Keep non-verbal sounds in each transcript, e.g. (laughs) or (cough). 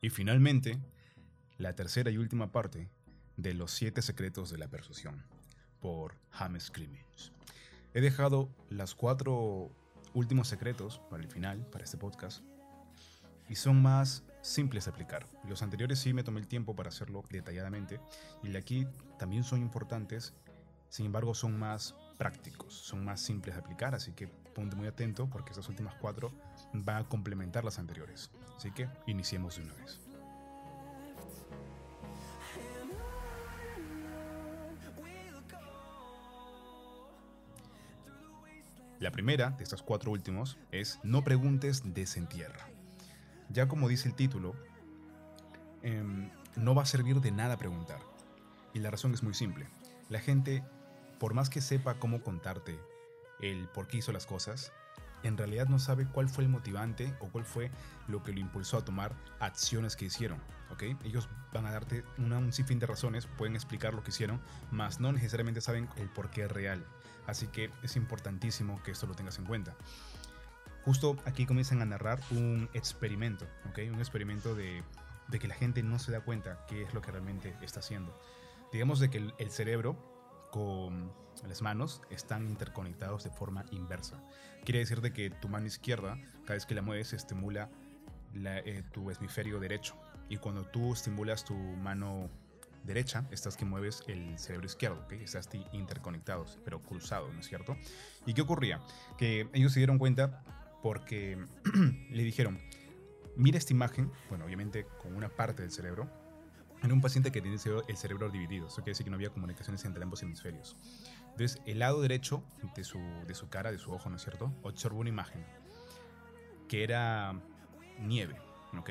Y finalmente, la tercera y última parte de Los siete secretos de la persuasión, por James Clemens. He dejado las cuatro últimos secretos para el final, para este podcast, y son más simples de aplicar. Los anteriores sí me tomé el tiempo para hacerlo detalladamente, y de aquí también son importantes, sin embargo son más prácticos, son más simples de aplicar, así que ponte muy atento porque estas últimas cuatro van a complementar las anteriores. Así que iniciemos de una vez. La primera de estos cuatro últimos es no preguntes, desentierra. Ya como dice el título, em, no va a servir de nada preguntar. Y la razón es muy simple. La gente, por más que sepa cómo contarte el por qué hizo las cosas, en realidad no sabe cuál fue el motivante o cuál fue lo que lo impulsó a tomar acciones que hicieron. ¿ok? Ellos van a darte un sinfín de razones, pueden explicar lo que hicieron, mas no necesariamente saben el por qué real. Así que es importantísimo que esto lo tengas en cuenta. Justo aquí comienzan a narrar un experimento, ¿ok? un experimento de, que la gente no se da cuenta qué es lo que realmente está haciendo. Digamos de que el cerebro las manos están interconectados de forma inversa. Quiere decir de que tu mano izquierda, cada vez que la mueves, estimula eh, tu hemisferio derecho. Y cuando tú estimulas tu mano derecha, estás que mueves el cerebro izquierdo, ¿ok? Estás interconectados, pero cruzados, ¿no es cierto? ¿Y qué ocurría? Que ellos se dieron cuenta porque (clears throat) le dijeron, mira esta imagen, bueno, obviamente con una parte del cerebro, en un paciente que tiene el cerebro dividido. Eso quiere decir que no había comunicaciones entre ambos hemisferios. Entonces, el lado derecho de su, de su cara, de su ojo, ¿no es cierto? Observó una imagen que era nieve, ¿ok?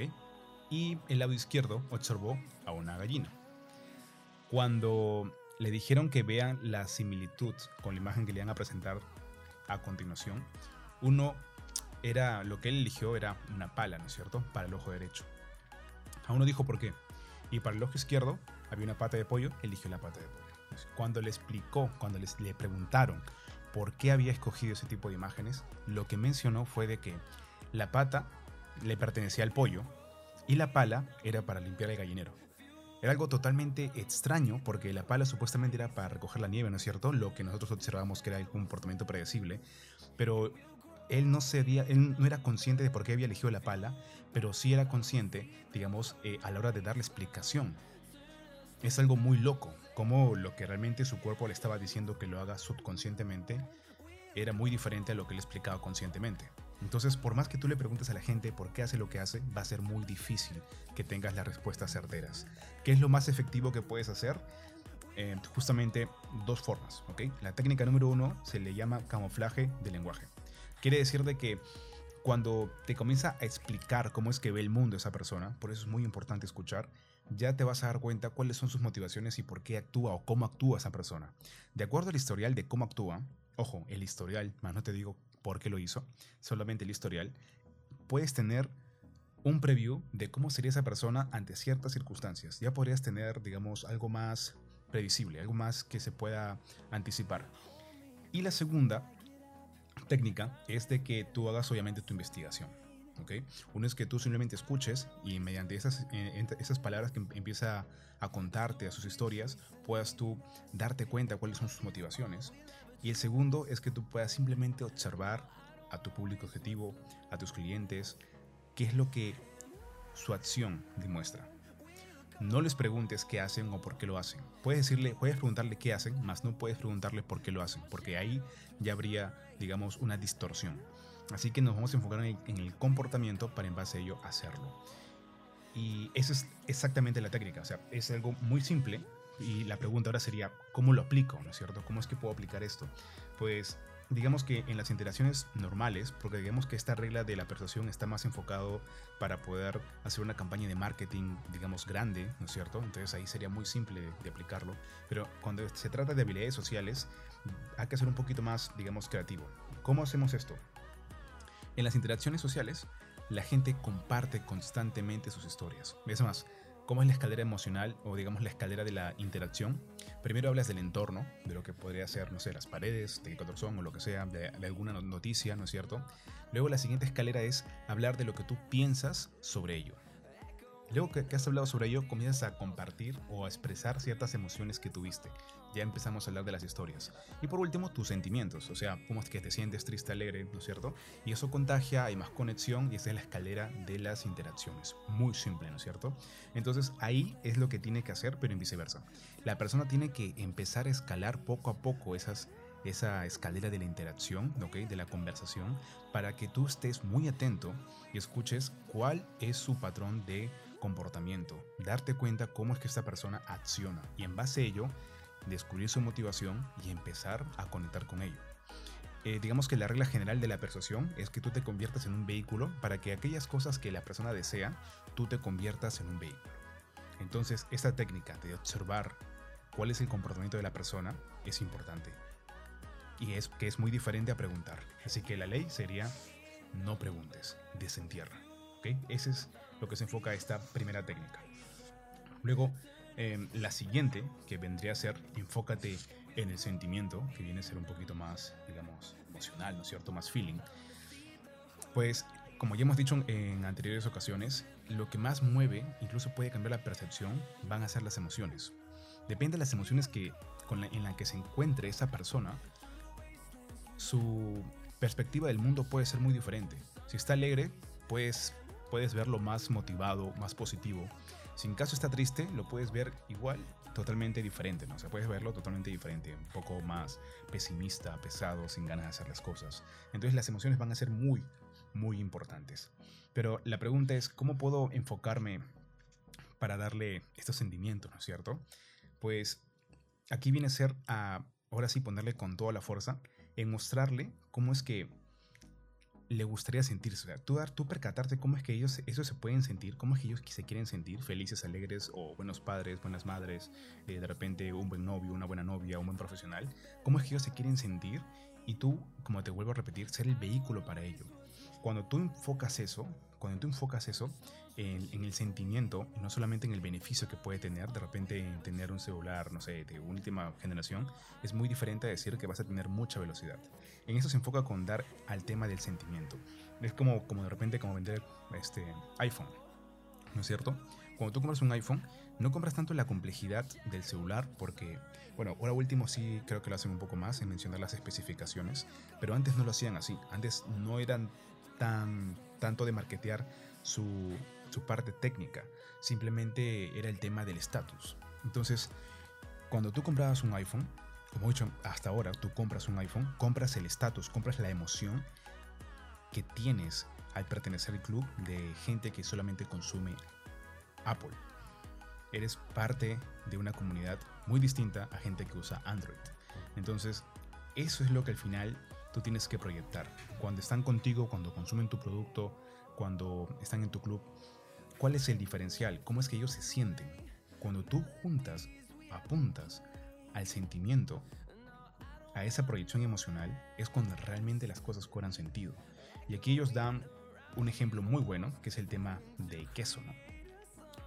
Y el lado izquierdo observó a una gallina. Cuando le dijeron que vean la similitud con la imagen que le iban a presentar a continuación, uno era, lo que él eligió era una pala, ¿no es cierto? Para el ojo derecho. A uno dijo por qué. Y para el ojo izquierdo había una pata de pollo, eligió la pata de pollo. Cuando le explicó, cuando les, le preguntaron por qué había escogido ese tipo de imágenes, lo que mencionó fue de que la pata le pertenecía al pollo y la pala era para limpiar el gallinero. Era algo totalmente extraño porque la pala supuestamente era para recoger la nieve, ¿no es cierto? Lo que nosotros observamos que era un comportamiento predecible, pero él no, él no era consciente de por qué había elegido la pala, pero sí era consciente, digamos, eh, a la hora de darle explicación. Es algo muy loco, como lo que realmente su cuerpo le estaba diciendo que lo haga subconscientemente era muy diferente a lo que le explicaba conscientemente. Entonces, por más que tú le preguntes a la gente por qué hace lo que hace, va a ser muy difícil que tengas las respuestas certeras. ¿Qué es lo más efectivo que puedes hacer? Eh, justamente dos formas, ¿ok? La técnica número uno se le llama camuflaje de lenguaje. Quiere decir de que cuando te comienza a explicar cómo es que ve el mundo esa persona, por eso es muy importante escuchar, ya te vas a dar cuenta cuáles son sus motivaciones y por qué actúa o cómo actúa esa persona. De acuerdo al historial de cómo actúa, ojo, el historial, más no te digo por qué lo hizo, solamente el historial, puedes tener un preview de cómo sería esa persona ante ciertas circunstancias. Ya podrías tener, digamos, algo más previsible, algo más que se pueda anticipar. Y la segunda técnica es de que tú hagas obviamente tu investigación. ¿okay? Uno es que tú simplemente escuches y mediante esas, eh, esas palabras que em, empieza a contarte a sus historias, puedas tú darte cuenta cuáles son sus motivaciones. Y el segundo es que tú puedas simplemente observar a tu público objetivo, a tus clientes, qué es lo que su acción demuestra. No les preguntes qué hacen o por qué lo hacen. Puedes decirle, puedes preguntarle qué hacen, mas no puedes preguntarle por qué lo hacen, porque ahí ya habría, digamos, una distorsión. Así que nos vamos a enfocar en el, comportamiento para en base a ello hacerlo. Y esa es exactamente la técnica. O sea, es algo muy simple. Y la pregunta ahora sería, ¿cómo lo aplico? ¿No es cierto? ¿Cómo es que puedo aplicar esto? Pues digamos que en las interacciones normales, porque digamos que esta regla de la persuasión está más enfocado para poder hacer una campaña de marketing, digamos, grande, ¿no es cierto? Entonces ahí sería muy simple de aplicarlo. Pero cuando se trata de habilidades sociales, hay que ser un poquito más, digamos, creativo. ¿Cómo hacemos esto? En las interacciones sociales, la gente comparte constantemente sus historias. Es más, ¿cómo es la escalera emocional o digamos la escalera de la interacción? Primero hablas del entorno, de lo que podría ser, no sé, las paredes, de qué color son o lo que sea, de, alguna noticia, ¿no es cierto? Luego la siguiente escalera es hablar de lo que tú piensas sobre ello. Luego que, has hablado sobre ello, comienzas a compartir o a expresar ciertas emociones que tuviste. Ya empezamos a hablar de las historias. Y por último, tus sentimientos, o sea, cómo es que te sientes triste, alegre, ¿no es cierto? Y eso contagia, hay más conexión y esa es la escalera de las interacciones. Muy simple, ¿no es cierto? Entonces ahí es lo que tiene que hacer, pero en viceversa. La persona tiene que empezar a escalar poco a poco esas esa escalera de la interacción, ¿okay? de la conversación, para que tú estés muy atento y escuches cuál es su patrón de comportamiento, darte cuenta cómo es que esta persona acciona y en base a ello descubrir su motivación y empezar a conectar con ello. Eh, digamos que la regla general de la persuasión es que tú te conviertas en un vehículo para que aquellas cosas que la persona desea, tú te conviertas en un vehículo. Entonces, esta técnica de observar cuál es el comportamiento de la persona es importante y es que es muy diferente a preguntar. Así que la ley sería no preguntes, desentierra. ¿okay? Ese es lo que se enfoca esta primera técnica. Luego, em, la siguiente, que vendría a ser enfócate en el sentimiento, que viene a ser un poquito más, digamos, emocional, ¿no es cierto? Más feeling. Pues, como ya hemos dicho en anteriores ocasiones, lo que más mueve, incluso puede cambiar la percepción, van a ser las emociones. Depende de las emociones que, con en las que se encuentre esa persona, su perspectiva del mundo puede ser muy diferente. Si está alegre, pues puedes verlo más motivado, más positivo. Si en caso está triste, lo puedes ver igual, totalmente diferente, ¿no? O sea, puedes verlo totalmente diferente, un poco más pesimista, pesado, sin ganas de hacer las cosas. Entonces las emociones van a ser muy, muy importantes. Pero la pregunta es, ¿cómo puedo enfocarme para darle estos sentimientos, ¿no es cierto? Pues aquí viene a ser a, ahora sí, ponerle con toda la fuerza en mostrarle cómo es que le gustaría sentirse. O tú, dar, tú percatarte cómo es que ellos eso se pueden sentir, cómo es que ellos se quieren sentir, felices, alegres o buenos padres, buenas madres, eh, de repente un buen novio, una buena novia, un buen profesional, cómo es que ellos se quieren sentir y tú, como te vuelvo a repetir, ser el vehículo para ello. Cuando tú enfocas eso, cuando tú enfocas eso en, el sentimiento no solamente en el beneficio que puede tener, de repente en tener un celular, no sé, de última generación, es muy diferente a decir que vas a tener mucha velocidad. En eso se enfoca con dar al tema del sentimiento. Es como, como de repente como vender este iPhone, ¿no es cierto? Cuando tú compras un iPhone, no compras tanto la complejidad del celular porque, bueno, ahora último sí creo que lo hacen un poco más en mencionar las especificaciones, pero antes no lo hacían así. Antes no eran tan, tanto de marketear su, su parte técnica, simplemente era el tema del estatus. Entonces, cuando tú comprabas un iPhone, como he dicho hasta ahora, tú compras un iPhone, compras el estatus, compras la emoción que tienes al pertenecer al club de gente que solamente consume Apple. Eres parte de una comunidad muy distinta a gente que usa Android. Entonces, eso es lo que al final tú tienes que proyectar. Cuando están contigo, cuando consumen tu producto, cuando están en tu club, ¿cuál es el diferencial? ¿Cómo es que ellos se sienten? Cuando tú juntas, apuntas al sentimiento, a esa proyección emocional, es cuando realmente las cosas cobran sentido. Y aquí ellos dan un ejemplo muy bueno, que es el tema del queso, ¿no?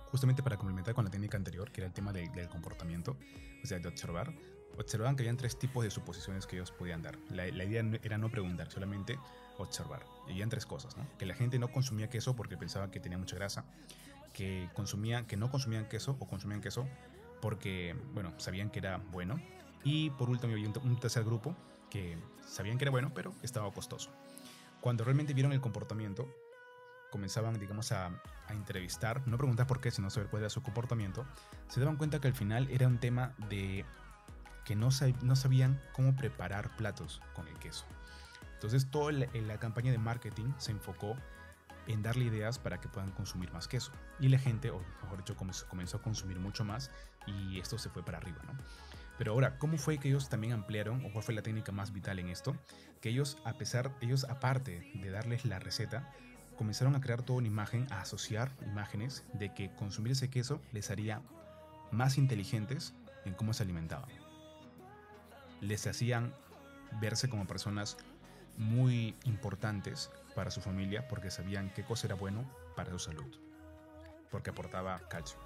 Justamente para complementar con la técnica anterior, que era el tema del comportamiento, o sea, de observar, observaban que habían tres tipos de suposiciones que ellos podían dar. La, idea era no preguntar, solamente observar. Y habían tres cosas, ¿no? Que la gente no consumía queso porque pensaba que tenía mucha grasa, que, consumían, que no consumían queso o consumían queso porque, bueno, sabían que era bueno. Y por último había un tercer grupo que sabían que era bueno, pero estaba costoso. Cuando realmente vieron el comportamiento, comenzaban, digamos, a, a, entrevistar, no preguntar por qué, sino saber cuál era su comportamiento, se daban cuenta que al final era un tema de que no, sabían cómo preparar platos con el queso. Entonces toda la, la campaña de marketing se enfocó en darle ideas para que puedan consumir más queso. Y la gente, o mejor dicho, comenzó, comenzó, a consumir mucho más y esto se fue para arriba, ¿no? Pero ahora, ¿cómo fue que ellos también ampliaron, o cuál fue la técnica más vital en esto? Que ellos, a pesar, ellos aparte de darles la receta, comenzaron a crear toda una imagen, a asociar imágenes de que consumir ese queso les haría más inteligentes en cómo se alimentaban les hacían verse como personas muy importantes para su familia porque sabían qué cosa era bueno para su salud, porque aportaba calcio.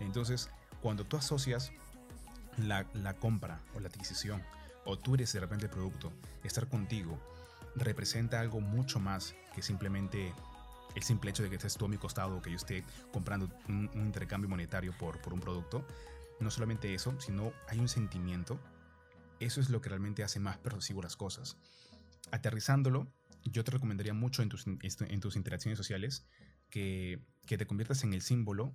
Entonces, cuando tú asocias la, compra o la adquisición, o tú eres de repente el producto, estar contigo representa algo mucho más que simplemente el simple hecho de que estés tú a mi costado, que yo esté comprando un, intercambio monetario por, por un producto, no solamente eso, sino hay un sentimiento. Eso es lo que realmente hace más persuasivo las cosas. Aterrizándolo, yo te recomendaría mucho en tus, en tus interacciones sociales que, que te conviertas en el símbolo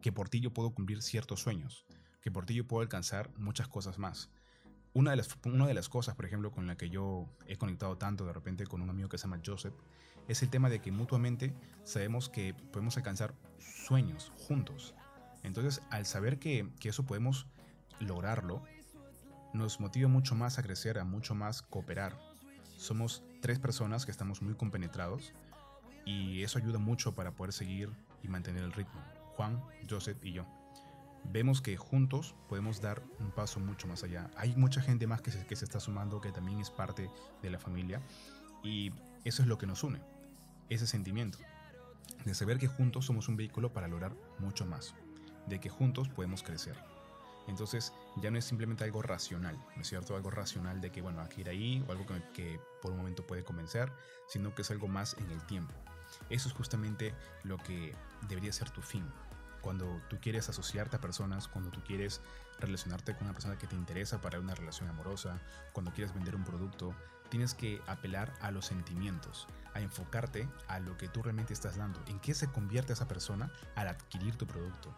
que por ti yo puedo cumplir ciertos sueños, que por ti yo puedo alcanzar muchas cosas más. Una de, las, una de las cosas, por ejemplo, con la que yo he conectado tanto de repente con un amigo que se llama Joseph, es el tema de que mutuamente sabemos que podemos alcanzar sueños juntos. Entonces, al saber que, que eso podemos lograrlo, nos motiva mucho más a crecer, a mucho más cooperar. Somos tres personas que estamos muy compenetrados y eso ayuda mucho para poder seguir y mantener el ritmo. Juan, Joseph y yo. Vemos que juntos podemos dar un paso mucho más allá. Hay mucha gente más que se, que se está sumando que también es parte de la familia y eso es lo que nos une, ese sentimiento de saber que juntos somos un vehículo para lograr mucho más, de que juntos podemos crecer. Entonces ya no es simplemente algo racional, ¿no es cierto? Algo racional de que, bueno, hay que ir ahí o algo que, que por un momento puede convencer, sino que es algo más en el tiempo. Eso es justamente lo que debería ser tu fin. Cuando tú quieres asociarte a personas, cuando tú quieres relacionarte con una persona que te interesa para una relación amorosa, cuando quieres vender un producto, tienes que apelar a los sentimientos, a enfocarte a lo que tú realmente estás dando, en qué se convierte esa persona al adquirir tu producto,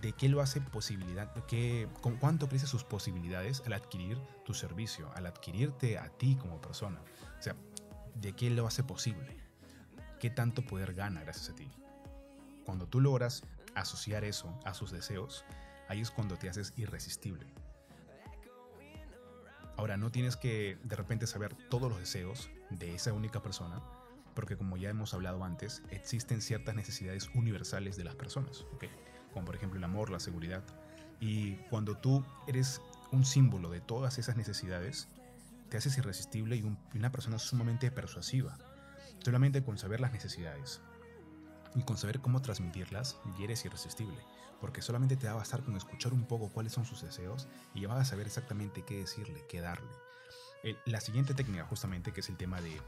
de qué lo hace posibilidad, qué, con cuánto crece sus posibilidades al adquirir tu servicio, al adquirirte a ti como persona. O sea, de qué lo hace posible qué tanto poder gana gracias a ti. Cuando tú logras asociar eso a sus deseos, ahí es cuando te haces irresistible. Ahora, no tienes que de repente saber todos los deseos de esa única persona, porque como ya hemos hablado antes, existen ciertas necesidades universales de las personas, como por ejemplo el amor, la seguridad. Y cuando tú eres un símbolo de todas esas necesidades, te haces irresistible y una persona sumamente persuasiva Solamente con saber las necesidades y con saber cómo transmitirlas, ya eres irresistible, porque solamente te va a bastar con escuchar un poco cuáles son sus deseos y ya vas a saber exactamente qué decirle, qué darle. la siguiente técnica, justamente, que es el tema de,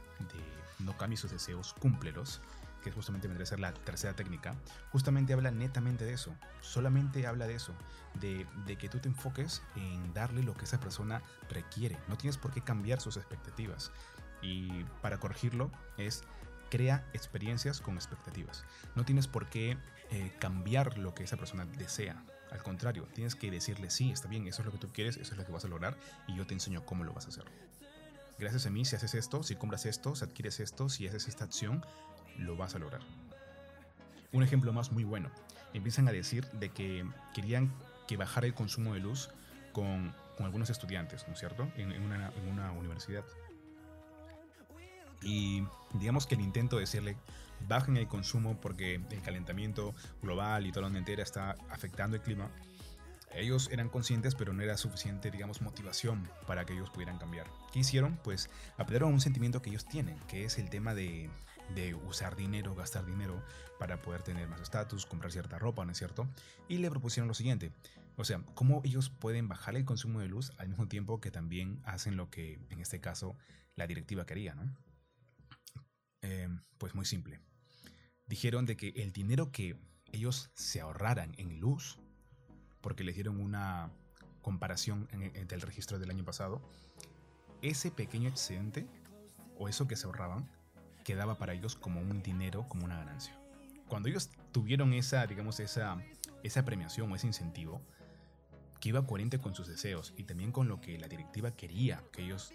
no cambies sus deseos, cúmplelos, que justamente vendría a ser la tercera técnica, justamente habla netamente de eso, solamente habla de eso, de, de, que tú te enfoques en darle lo que esa persona requiere, no tienes por qué cambiar sus expectativas, y para corregirlo es crea experiencias con expectativas. No tienes por qué eh, cambiar lo que esa persona desea. Al contrario, tienes que decirle, sí, está bien, eso es lo que tú quieres, eso es lo que vas a lograr y yo te enseño cómo lo vas a hacer. Gracias a mí, si haces esto, si compras esto, si adquieres esto, si haces esta acción, lo vas a lograr. Un ejemplo más muy bueno. Empiezan a decir de que querían que bajara el consumo de luz con, algunos estudiantes, ¿no es cierto? En, una, en una universidad. Y digamos que el intento de decirle bajen el consumo porque el calentamiento global y toda la onda está afectando el clima, ellos eran conscientes, pero no era suficiente, digamos, motivación para que ellos pudieran cambiar. ¿Qué hicieron? Pues apelaron a un sentimiento que ellos tienen, que es el tema de, de usar dinero, gastar dinero para poder tener más estatus, comprar cierta ropa, ¿no es cierto? Y le propusieron lo siguiente, o sea, cómo ellos pueden bajar el consumo de luz al mismo tiempo que también hacen lo que en este caso la directiva quería, ¿no? Em, pues muy simple. Dijeron de que el dinero que ellos se ahorraran en luz, porque les dieron una comparación del registro del año pasado, ese pequeño excedente o eso que se ahorraban quedaba para ellos como un dinero, como una ganancia. Cuando ellos tuvieron esa, digamos, esa, esa premiación o ese incentivo, que iba coherente con sus deseos y también con lo que la directiva quería que ellos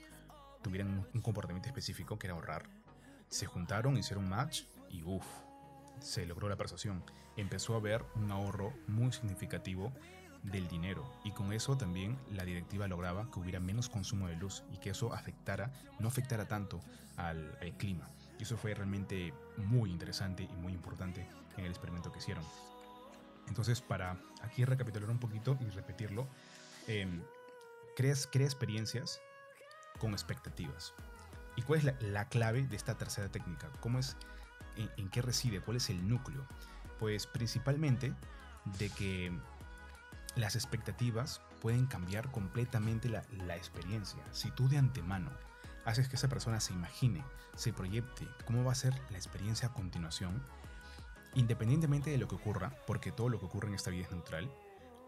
tuvieran un comportamiento específico, que era ahorrar, se juntaron, hicieron match y uff, se logró la persuasión. Empezó a haber un ahorro muy significativo del dinero y con eso también la directiva lograba que hubiera menos consumo de luz y que eso afectara, no afectara tanto al, clima. Y eso fue realmente muy interesante y muy importante en el experimento que hicieron. Entonces, para aquí recapitular un poquito y repetirlo, eh, crea experiencias con expectativas. ¿Y cuál es la, clave de esta tercera técnica? ¿Cómo es, en, qué reside? ¿Cuál es el núcleo? Pues principalmente de que las expectativas pueden cambiar completamente la, la, experiencia. Si tú de antemano haces que esa persona se imagine, se proyecte cómo va a ser la experiencia a continuación, independientemente de lo que ocurra, porque todo lo que ocurre en esta vida es neutral,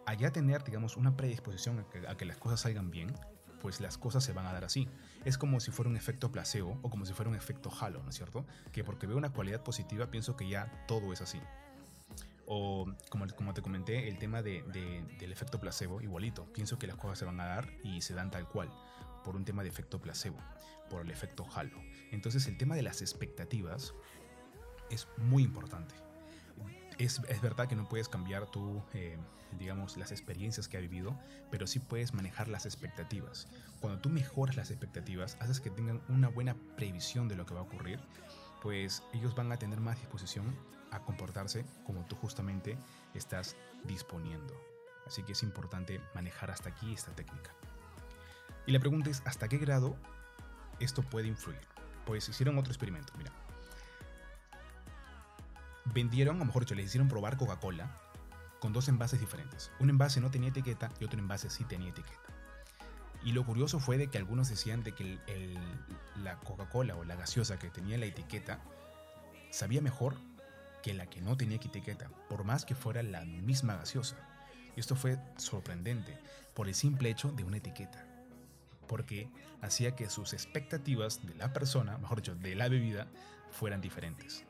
allá tener, digamos, una predisposición a que, las cosas salgan bien, pues las cosas se van a dar así. Es como si fuera un efecto placebo o como si fuera un efecto halo, ¿no es cierto? Que porque veo una cualidad positiva pienso que ya todo es así. O como, como te comenté, el tema de, del efecto placebo, igualito. Pienso que las cosas se van a dar y se dan tal cual, por un tema de efecto placebo, por el efecto halo. Entonces el tema de las expectativas es muy importante. Es, es verdad que no puedes cambiar tu, eh, digamos, las experiencias que ha vivido, pero sí puedes manejar las expectativas. Cuando tú mejoras las expectativas, haces que tengan una buena previsión de lo que va a ocurrir, pues ellos van a tener más disposición a comportarse como tú justamente estás disponiendo. Así que es importante manejar hasta aquí esta técnica. Y la pregunta es, ¿hasta qué grado esto puede influir? Pues hicieron otro experimento, mira. Vendieron, o mejor dicho, les hicieron probar Coca-Cola con dos envases diferentes. Un envase no tenía etiqueta y otro envase sí tenía etiqueta. Y lo curioso fue de que algunos decían de que la Coca-Cola o la gaseosa que tenía la etiqueta sabía mejor que la que no tenía etiqueta, por más que fuera la misma gaseosa. Y esto fue sorprendente por el simple hecho de una etiqueta, porque hacía que sus expectativas de la persona, mejor dicho, de la bebida, fueran diferentes.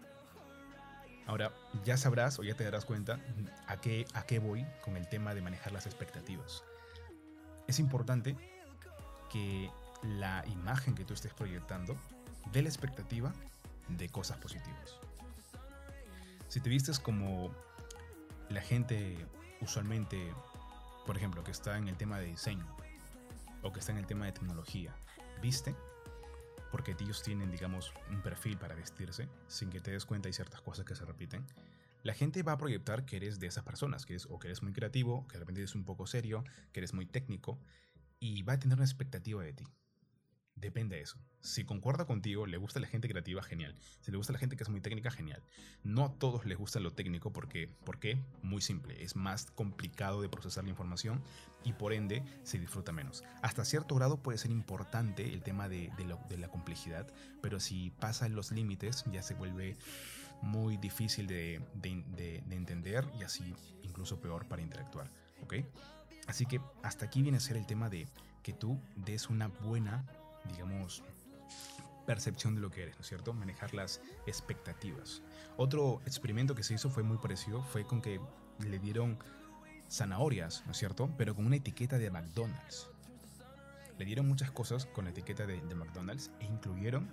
Ahora, ya sabrás o ya te darás cuenta a qué, a qué voy con el tema de manejar las expectativas. Es importante que la imagen que tú estés proyectando dé la expectativa de cosas positivas. Si te vistes como la gente usualmente, por ejemplo, que está en el tema de diseño o que está en el tema de tecnología, viste, porque ellos tienen, digamos, un perfil para vestirse, sin que te des cuenta hay ciertas cosas que se repiten, la gente va a proyectar que eres de esas personas, que eres, o que eres muy creativo, que de repente eres un poco serio, que eres muy técnico, y va a tener una expectativa de ti. Depende de eso. Si concuerda contigo, le gusta la gente creativa, genial. Si le gusta la gente que es muy técnica, genial. No a todos les gusta lo técnico porque, ¿por qué? Muy simple. Es más complicado de procesar la información y por ende se disfruta menos. Hasta cierto grado puede ser importante el tema de, la complejidad, pero si pasa los límites ya se vuelve muy difícil de, de entender y así incluso peor para interactuar. ¿Ok? Así que hasta aquí viene a ser el tema de que tú des una buena digamos, percepción de lo que eres, ¿no es cierto? Manejar las expectativas. Otro experimento que se hizo fue muy parecido, fue con que le dieron zanahorias, ¿no es cierto? Pero con una etiqueta de McDonald's. Le dieron muchas cosas con la etiqueta de, McDonald's e incluyeron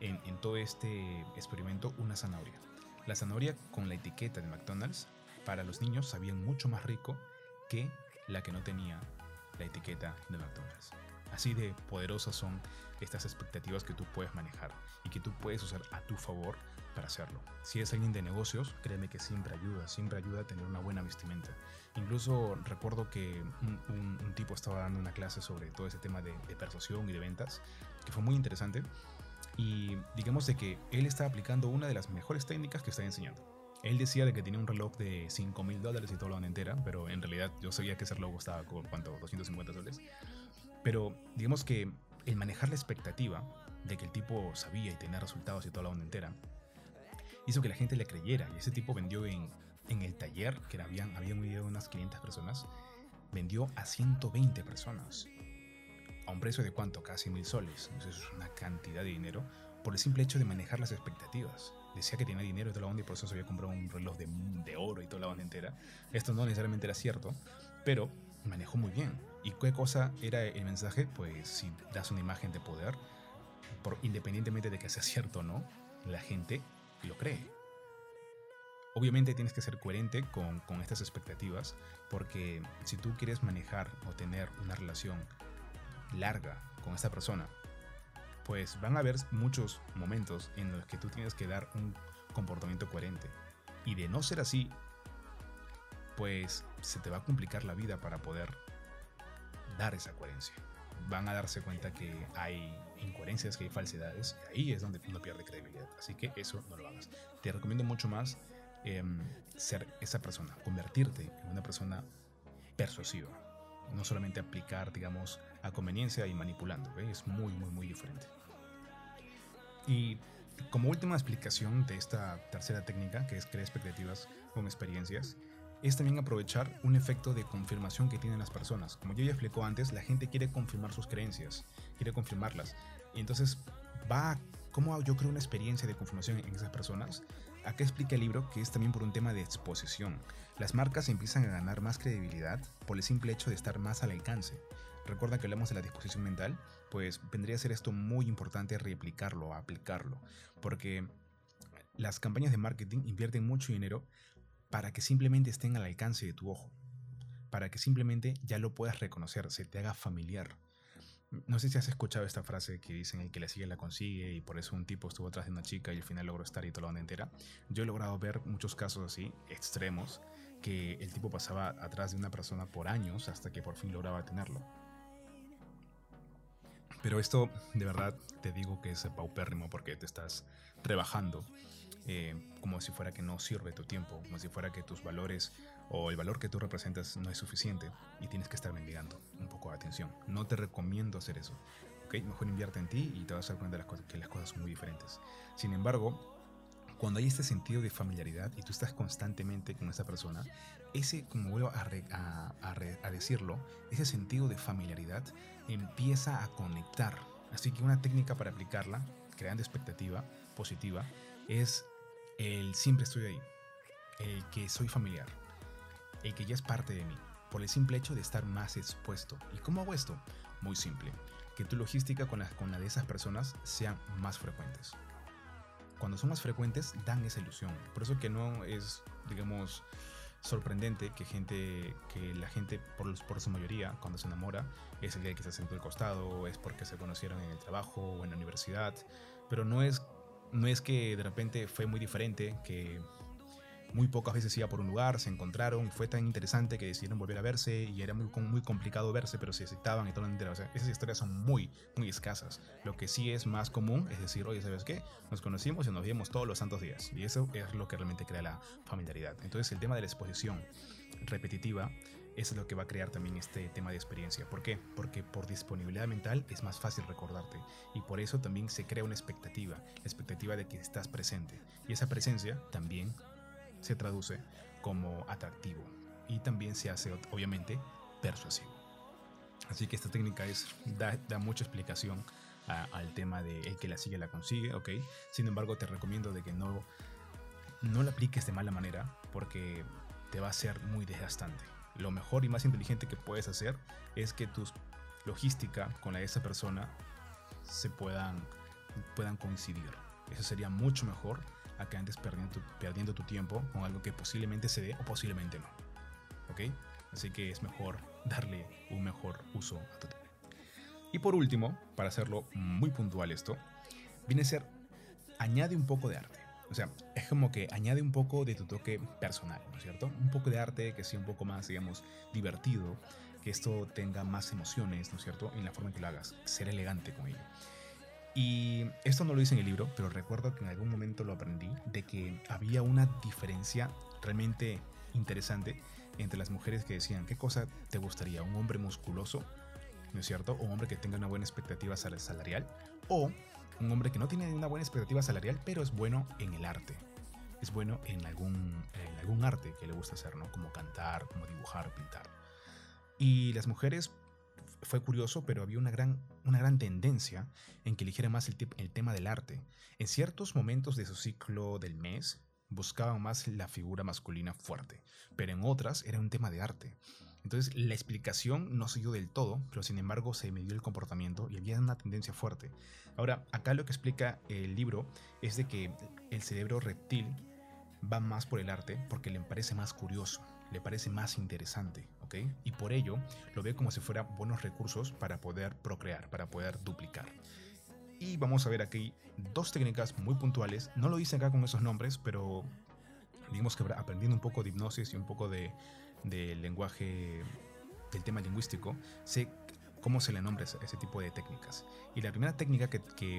en, en, todo este experimento una zanahoria. La zanahoria con la etiqueta de McDonald's para los niños sabía mucho más rico que la que no tenía la etiqueta de McDonald's. Así de poderosas son estas expectativas que tú puedes manejar y que tú puedes usar a tu favor para hacerlo. Si eres alguien de negocios, créeme que siempre ayuda, siempre ayuda a tener una buena vestimenta. Incluso recuerdo que un, tipo estaba dando una clase sobre todo ese tema de, de, persuasión y de ventas, que fue muy interesante. Y digamos de que él está aplicando una de las mejores técnicas que está enseñando. Él decía de que tenía un reloj de 5 mil dólares y todo lo entera, pero en realidad yo sabía que ese reloj costaba, ¿cuánto? 250 dólares. Pero digamos que el manejar la expectativa de que el tipo sabía y tenía resultados y toda la onda entera, hizo que la gente le creyera. Y ese tipo vendió en, el taller, que habían, habían unas 500 personas, vendió a 120 personas. A un precio de cuánto? Casi mil soles. Entonces es una cantidad de dinero por el simple hecho de manejar las expectativas. Decía que tenía dinero y toda la onda y por eso se había comprado un reloj de, de oro y toda la onda entera. Esto no necesariamente era cierto, pero manejó muy bien. ¿Y qué cosa era el mensaje? Pues si das una imagen de poder, por, independientemente de que sea (laughs) cierto o no, la gente lo cree. Obviamente tienes que ser coherente con, con estas expectativas, porque si tú quieres manejar o tener una relación larga con esta persona, pues van a haber muchos momentos en los que tú tienes que dar un comportamiento coherente. Y de no ser así, pues se te va a complicar la vida para poder dar esa coherencia. Van a darse cuenta que hay incoherencias, que hay falsedades, ahí es donde uno pierde credibilidad. Así que eso no lo hagas. Te recomiendo mucho más em, ser esa persona, convertirte en una persona persuasiva. No solamente aplicar, digamos, a conveniencia y manipulando. Es muy, muy, muy diferente. Y como última explicación de esta tercera técnica, que es crear expectativas con experiencias, es también aprovechar un efecto de confirmación que tienen las personas. Como yo ya explicó antes, la gente quiere confirmar sus creencias, quiere confirmarlas. Y entonces va, ¿cómo yo creo una experiencia de confirmación en esas personas? Acá explica el libro que es también por un tema de exposición. Las marcas empiezan a ganar más credibilidad por el simple hecho de estar más al alcance. Recuerda que hablamos de la disposición mental, pues vendría a ser esto muy importante replicarlo, aplicarlo, porque las campañas de marketing invierten mucho dinero para que simplemente estén al alcance de tu ojo, para que simplemente ya lo puedas reconocer, se te haga familiar. No sé si has escuchado esta frase que dicen el que la sigue la consigue y por eso un tipo estuvo atrás de una chica y al final logró estar y toda la onda entera. Yo he logrado ver muchos casos así, extremos, que el tipo pasaba atrás de una persona por años hasta que por fin lograba tenerlo. Pero esto de verdad te digo que es paupérrimo porque te estás rebajando eh, como si fuera que no sirve tu tiempo, como si fuera que tus valores o el valor que tú representas no es suficiente y tienes que estar mendigando un poco de atención. No te recomiendo hacer eso. ¿okay? Mejor invierte en ti y te vas a dar cuenta de las cosas, que las cosas son muy diferentes. Sin embargo, cuando hay este sentido de familiaridad y tú estás constantemente con esa persona, ese, como vuelvo a, decirlo, ese sentido de familiaridad empieza a conectar. Así que una técnica para aplicarla, creando expectativa positiva, es el siempre estoy ahí, el que soy familiar, el que ya es parte de mí, por el simple hecho de estar más expuesto. ¿Y cómo hago esto? Muy simple, que tu logística con la de esas personas sean más frecuentes. Cuando son más frecuentes, dan esa ilusión. Por eso que no es, digamos, sorprendente que gente que la gente por, por su mayoría cuando se enamora es el día que se sentó al costado es porque se conocieron en el trabajo o en la universidad pero no es no es que de repente fue muy diferente, que muy pocas veces iba por un lugar, se encontraron, fue tan interesante que decidieron volver a verse y era muy, muy complicado verse, pero se aceptaban y todo lo entero. O sea, esas historias son muy, muy escasas. Lo que sí es más común es decir, oye, ¿sabes qué? Nos conocimos y nos vimos todos los santos días. Y eso es lo que realmente crea la familiaridad. Entonces, el tema de la exposición repetitiva es lo que va a crear también este tema de experiencia. ¿Por qué? Porque por disponibilidad mental es más fácil recordarte y por eso también se crea una expectativa, la expectativa de que estás presente. Y esa presencia también se traduce como atractivo y también se hace obviamente persuasivo. Así que esta técnica es, da, mucha explicación al tema de el que la sigue la consigue, ¿ok? Sin embargo, te recomiendo de que no, no la apliques de mala manera porque te va a ser muy desgastante lo mejor y más inteligente que puedes hacer es que tu logística con la de esa persona se puedan, puedan coincidir. Eso sería mucho mejor a que andes perdiendo tu, perdiendo tu tiempo con algo que posiblemente se dé o posiblemente no. ¿Ok? Así que es mejor darle un mejor uso a tu tiempo. Y por último, para hacerlo muy puntual esto, viene a ser añade un poco de arte. O sea, es como que añade un poco de tu toque personal, ¿no es cierto? Un poco de arte que sea un poco más, digamos, divertido, que esto tenga más emociones, ¿no es cierto? En la forma en que lo hagas, ser elegante con ello. Y esto no lo dice en el libro, pero recuerdo que en algún momento lo aprendí, de que había una diferencia realmente interesante entre las mujeres que decían, ¿qué cosa te gustaría? ¿Un hombre musculoso? ¿No es cierto? ¿O un hombre que tenga una buena expectativa salarial? ¿O un hombre que no tiene una buena expectativa salarial, pero es bueno en el arte. Es bueno en algún, en algún arte que le gusta hacer, ¿no? Como cantar, como dibujar, pintar. Y las mujeres, fue curioso, pero había una gran, una gran tendencia en que eligiera más el, el tema del arte. En ciertos momentos de su ciclo del mes, buscaban más la figura masculina fuerte, pero en otras era un tema de arte. Entonces la explicación no siguió del todo, pero sin embargo se midió el comportamiento y había una tendencia fuerte. Ahora, acá lo que explica el libro es de que el cerebro reptil va más por el arte porque le parece más curioso, le parece más interesante, Y por ello lo ve como si fueran buenos recursos para poder procrear, para poder duplicar. Y vamos a ver aquí dos técnicas muy puntuales. No lo dice acá con esos nombres, pero digamos que aprendiendo un poco de hipnosis y un poco de lenguaje, del tema lingüístico, sé cómo se le nombra ese, tipo de técnicas. Y la primera técnica que,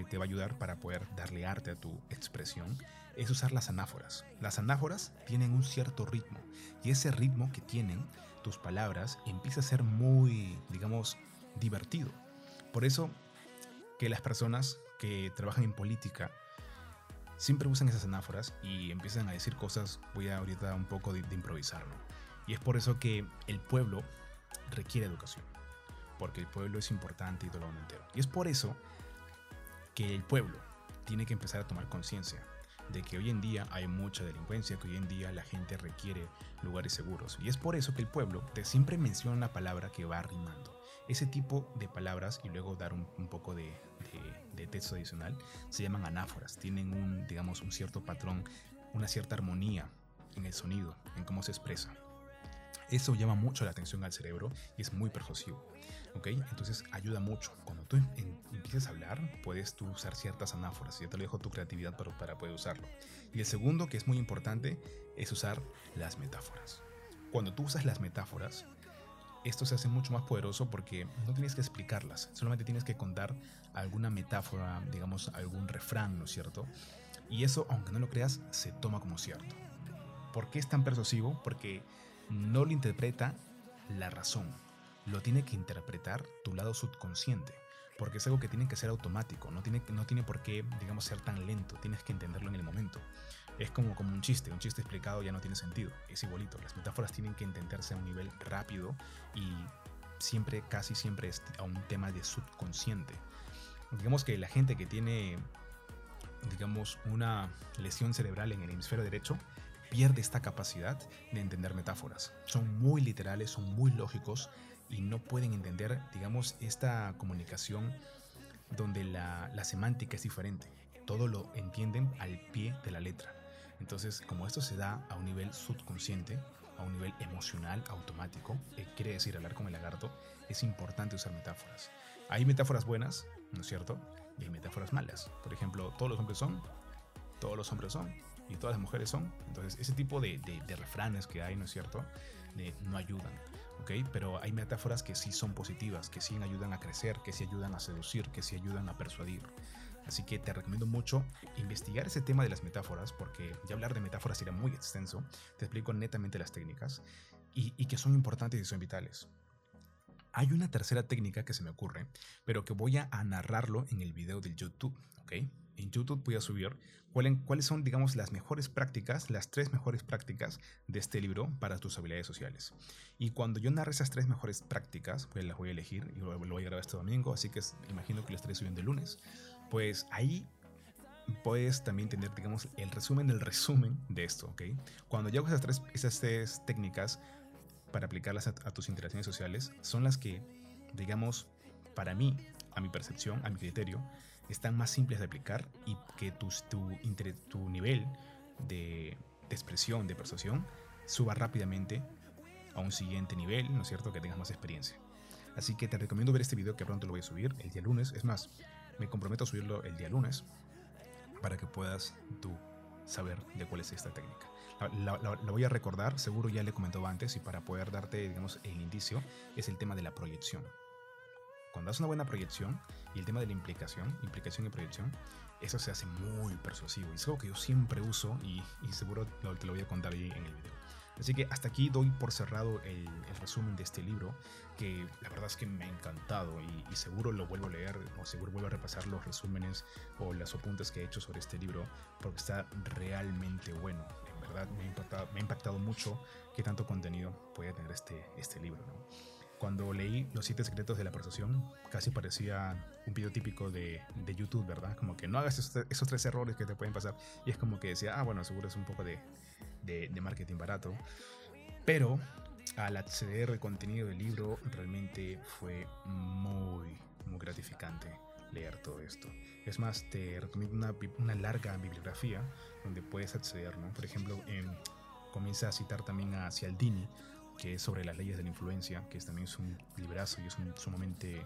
te va a ayudar para poder darle arte a tu expresión es usar las anáforas. Las anáforas tienen un cierto ritmo y ese ritmo que tienen tus palabras empieza a ser muy, digamos, divertido. Por eso que las personas que trabajan en política siempre usan esas anáforas y empiezan a decir cosas, voy a ahorita un poco de, de improvisar. Y es por eso que el pueblo requiere educación, porque el pueblo es importante y todo lo entero. Y es por eso que el pueblo tiene que empezar a tomar conciencia de que hoy en día hay mucha delincuencia, que hoy en día la gente requiere lugares seguros. Y es por eso que el pueblo te siempre menciona una palabra que va rimando. Ese tipo de palabras y luego dar un, poco de, de, texto adicional se llaman anáforas. Tienen un, digamos, un cierto patrón, una cierta armonía en el sonido, en cómo se expresa. Eso llama mucho la atención al cerebro y es muy persuasivo. ¿ok? Entonces ayuda mucho. Cuando tú empieces a hablar, puedes tú usar ciertas anáforas. Ya te lo dejo tu creatividad para, para poder usarlo. Y el segundo, que es muy importante, es usar las metáforas. Cuando tú usas las metáforas, esto se hace mucho más poderoso porque no tienes que explicarlas, solamente tienes que contar alguna metáfora, digamos algún refrán, ¿no es cierto? Y eso, aunque no lo creas, se toma como cierto. ¿Por qué es tan persuasivo? Porque no lo interpreta la razón, lo tiene que interpretar tu lado subconsciente, porque es algo que tiene que ser automático, no tiene, no tiene por qué, digamos, ser tan lento, tienes que entenderlo en el momento. Es como, como un chiste, un chiste explicado ya no tiene sentido, es igualito, las metáforas tienen que entenderse a un nivel rápido y siempre, casi siempre es a un tema de subconsciente. Digamos que la gente que tiene, digamos, una lesión cerebral en el hemisferio derecho, pierde esta capacidad de entender metáforas. Son muy literales, son muy lógicos y no pueden entender, digamos, esta comunicación donde la, semántica es diferente. Todo lo entienden al pie de la letra. Entonces, como esto se da a un nivel subconsciente, a un nivel emocional, automático, eh, quiere decir hablar con el lagarto, es importante usar metáforas. Hay metáforas buenas, ¿no es cierto? Y hay metáforas malas. Por ejemplo, todos los hombres son, todos los hombres son, y todas las mujeres son. Entonces, ese tipo de, refranes que hay, ¿no es cierto? no ayudan, ¿ok? Pero hay metáforas que sí son positivas, que sí ayudan a crecer, que sí ayudan a seducir, que sí ayudan a persuadir. Así que te recomiendo mucho investigar ese tema de las metáforas, porque ya hablar de metáforas sería muy extenso. Te explico netamente las técnicas y, y que son importantes y son vitales. Hay una tercera técnica que se me ocurre, pero que voy a narrarlo en el video del YouTube, ¿ok? En YouTube voy a subir cuáles son, digamos, las mejores prácticas, las tres mejores prácticas de este libro para tus habilidades sociales. Y cuando yo narre esas tres mejores prácticas, pues las voy a elegir y lo, voy a grabar este domingo, así que imagino que las estaré subiendo el lunes. Pues ahí puedes también tener, digamos, el resumen del resumen de esto, ¿ok? Cuando yo hago esas tres, esas tres técnicas para aplicarlas a tus interacciones sociales, son las que, digamos, para mí, a mi percepción, a mi criterio, están más simples de aplicar y que tu, tu nivel de, expresión, de persuasión, suba rápidamente a un siguiente nivel, ¿no es cierto? Que tengas más experiencia. Así que te recomiendo ver este video que pronto lo voy a subir el día lunes. Es más, me comprometo a subirlo el día lunes para que puedas tú saber de cuál es esta técnica. La, la, voy a recordar, seguro ya le comentó antes y para poder darte, digamos, el indicio, es el tema de la proyección. Cuando haces una buena proyección y el tema de la implicación, implicación y proyección, eso se hace muy persuasivo. Y es algo que yo siempre uso y, seguro te lo voy a contar ahí en el video. Así que hasta aquí doy por cerrado el, resumen de este libro, que la verdad es que me ha encantado y, seguro lo vuelvo a leer o seguro vuelvo a repasar los resúmenes o las apuntes que he hecho sobre este libro, porque está realmente bueno. En verdad me ha impactado, me ha impactado mucho qué tanto contenido puede tener este, este libro. ¿no? Cuando leí Los siete secretos de la persuasión, casi parecía un video típico de, de YouTube, ¿verdad? Como que no hagas esos, tres errores que te pueden pasar. Y es como que decía, ah, bueno, seguro es un poco de, de, de marketing barato. Pero al acceder al contenido del libro, realmente fue muy, muy gratificante leer todo esto. Es más, te recomiendo una, una larga bibliografía donde puedes acceder, ¿no? Por ejemplo, comienza a citar también a Cialdini, que es sobre las leyes de la influencia, que también es un librazo y es un, sumamente,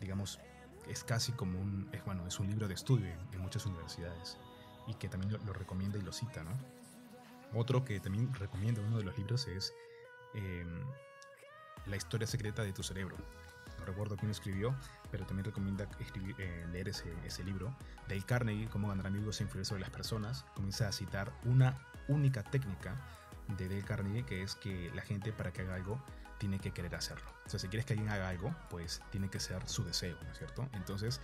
digamos, es casi como un, es, bueno, es un libro de estudio en, muchas universidades y que también lo, recomienda y lo cita, ¿no? Otro que también recomiendo, uno de los libros, es em, La historia secreta de tu cerebro. No recuerdo quién escribió, pero también recomienda escribir, eh, leer ese, ese libro. Dale Carnegie, Cómo ganar amigos e influir sobre las personas, comienza a citar una única técnica de Dale Carnegie, que es que la gente para que haga algo tiene que querer hacerlo. O sea, si quieres que alguien haga algo, pues tiene que ser su deseo, ¿no es cierto? Entonces,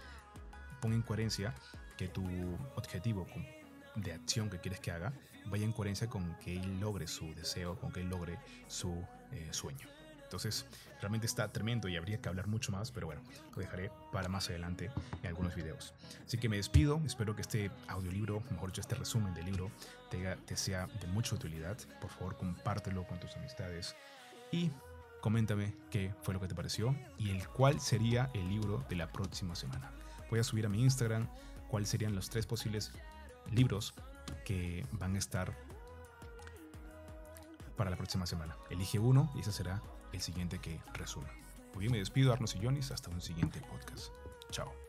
pon en coherencia que tu objetivo de acción que quieres que haga vaya en coherencia con que él logre su deseo, con que él logre su eh, sueño. Entonces, realmente está tremendo y habría que hablar mucho más, pero bueno, lo dejaré para más adelante en algunos videos. Así que me despido, espero que este audiolibro, mejor dicho, este resumen del libro, te, sea de mucha utilidad. Por favor, compártelo con tus amistades y coméntame qué fue lo que te pareció y el cuál sería el libro de la próxima semana. Voy a subir a mi Instagram cuáles serían los tres posibles libros que van a estar para la próxima semana. Elige uno y ese será el siguiente que resuma. Muy bien, me despido, Arno Sillonis, hasta un siguiente podcast. Chao.